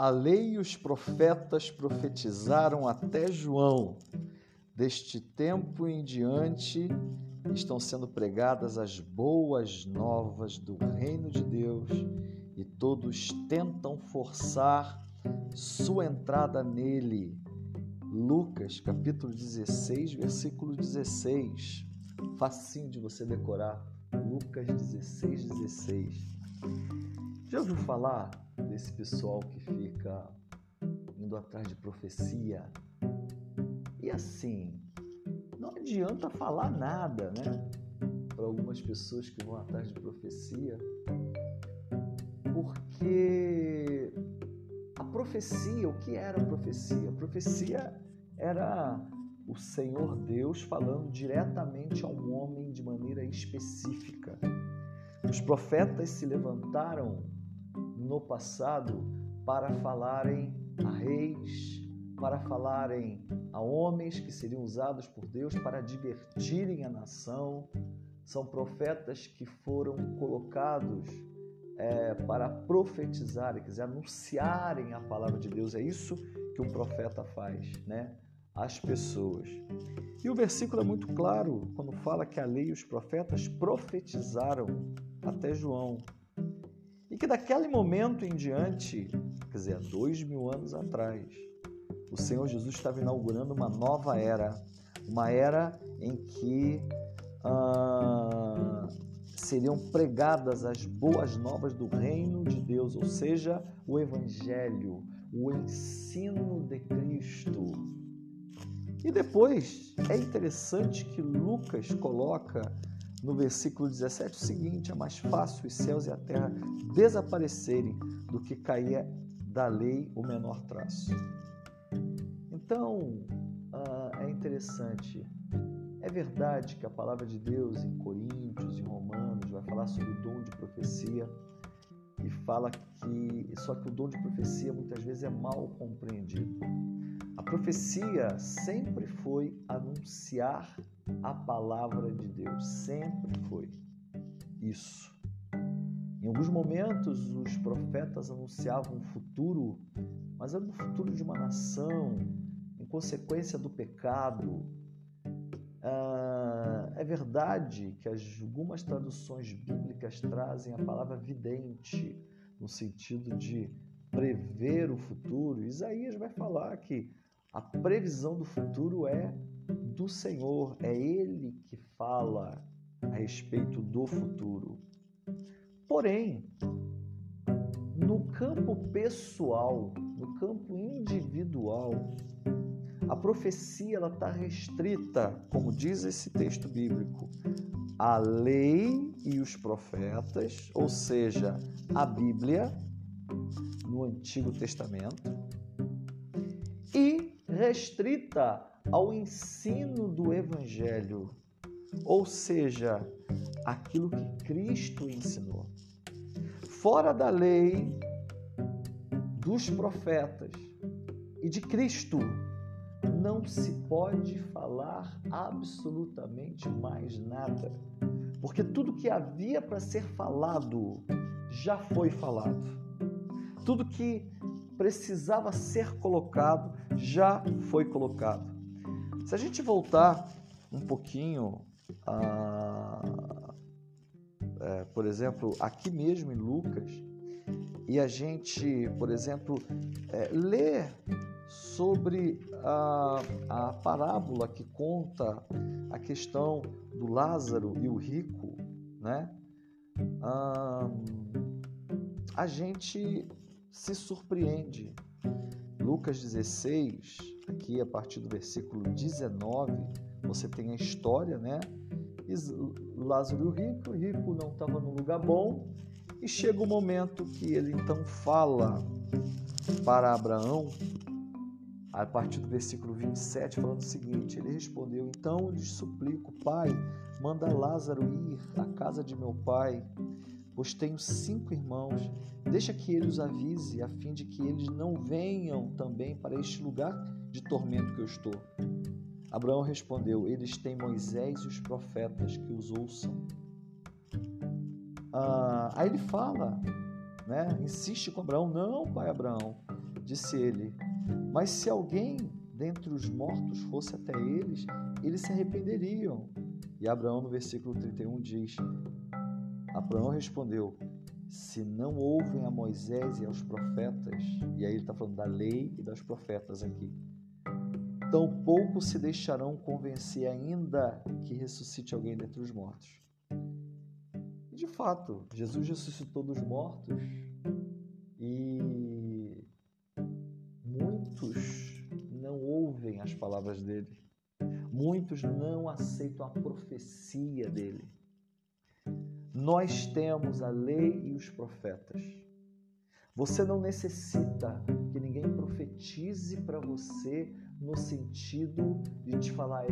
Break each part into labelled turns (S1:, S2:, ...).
S1: a lei e os profetas profetizaram até João. Deste tempo em diante estão sendo pregadas as boas novas do reino de Deus e todos tentam forçar sua entrada nele. Lucas capítulo 16, versículo 16. Facinho de você decorar. Lucas 16, 16. Já ouviu falar desse pessoal que fica indo atrás de profecia? E assim, não adianta falar nada, né? Para algumas pessoas que vão atrás de profecia, porque a profecia, o que era a profecia? A profecia era o Senhor Deus falando diretamente a um homem de maneira específica. Os profetas se levantaram no passado para falarem a reis, para falarem a homens que seriam usados por Deus para divertirem a nação. São profetas que foram colocados é, para profetizarem, quer dizer, anunciarem a palavra de Deus. É isso que um profeta faz, né? As pessoas. E o versículo é muito claro quando fala que a lei e os profetas profetizaram até João. Que daquele momento em diante, quer dizer, dois mil anos atrás, o Senhor Jesus estava inaugurando uma nova era, uma era em que ah, seriam pregadas as boas novas do reino de Deus, ou seja, o Evangelho, o ensino de Cristo. E depois é interessante que Lucas coloca no versículo 17 o seguinte: é mais fácil os céus e a terra desaparecerem do que cair da lei o menor traço. Então, uh, é interessante. É verdade que a palavra de Deus em Coríntios e Romanos vai falar sobre o dom de profecia e fala que só que o dom de profecia muitas vezes é mal compreendido. A profecia sempre foi anunciar a palavra de Deus, sempre foi isso. Em alguns momentos os profetas anunciavam o futuro, mas era o futuro de uma nação, consequência do pecado. Ah, é verdade que algumas traduções bíblicas trazem a palavra vidente, no sentido de prever o futuro. Isaías vai falar que a previsão do futuro é do Senhor, é Ele que fala a respeito do futuro. Porém, no campo pessoal, no campo individual, a profecia ela está restrita, como diz esse texto bíblico, à lei e os profetas, ou seja, a Bíblia no Antigo Testamento, e restrita ao ensino do Evangelho, ou seja, aquilo que Cristo ensinou. Fora da lei, dos profetas e de Cristo, não se pode falar absolutamente mais nada, porque tudo que havia para ser falado já foi falado. Tudo que precisava ser colocado já foi colocado. Se a gente voltar um pouquinho a, é, por exemplo, aqui mesmo em Lucas, e a gente, por exemplo, é, ler sobre a, a parábola que conta a questão do Lázaro e o rico, né? a gente se surpreende. Lucas 16, aqui a partir do versículo 19, você tem a história, né? Lázaro e o rico, o rico não estava num lugar bom, e chega o momento que ele então fala para Abraão a partir do versículo 27, falando o seguinte: Ele respondeu: Então lhes suplico, Pai, manda Lázaro ir à casa de meu pai, pois tenho cinco irmãos. Deixa que ele os avise, a fim de que eles não venham também para este lugar de tormento que eu estou. Abraão respondeu: Eles têm Moisés e os profetas que os ouçam. Ah, aí ele fala, né? Insiste com Abraão: Não, pai Abraão, disse ele: Mas se alguém dentre os mortos fosse até eles, eles se arrependeriam. E Abraão, no versículo 31, diz: Abraão respondeu: Se não ouvem a Moisés e aos profetas, e aí ele está falando da lei e das profetas aqui, tampouco se deixarão convencer ainda que ressuscite alguém dentre os mortos. E de fato, Jesus ressuscitou dos mortos e muitos não ouvem as palavras dele. Muitos não aceitam a profecia dele. Nós temos a lei e os profetas. Você não necessita que ninguém profetize para você no sentido de te falar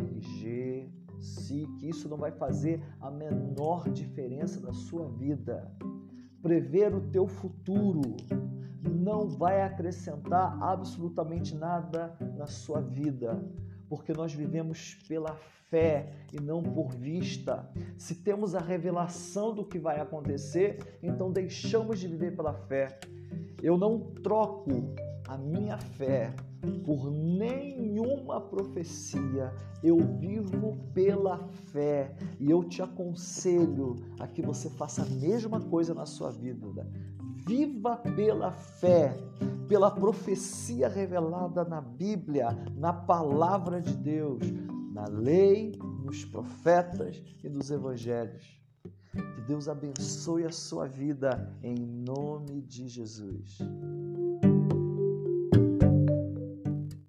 S1: si, que isso não vai fazer a menor diferença na sua vida. Prever o teu futuro não vai acrescentar absolutamente nada na sua vida, porque nós vivemos pela fé e não por vista. Se temos a revelação do que vai acontecer, então deixamos de viver pela fé. Eu não troco a minha fé por nenhuma profecia. Eu vivo pela fé e eu te aconselho a que você faça a mesma coisa na sua vida. Viva pela fé, pela profecia revelada na Bíblia, na palavra de Deus, na lei, nos profetas e nos evangelhos. Que Deus abençoe a sua vida em nome de Jesus.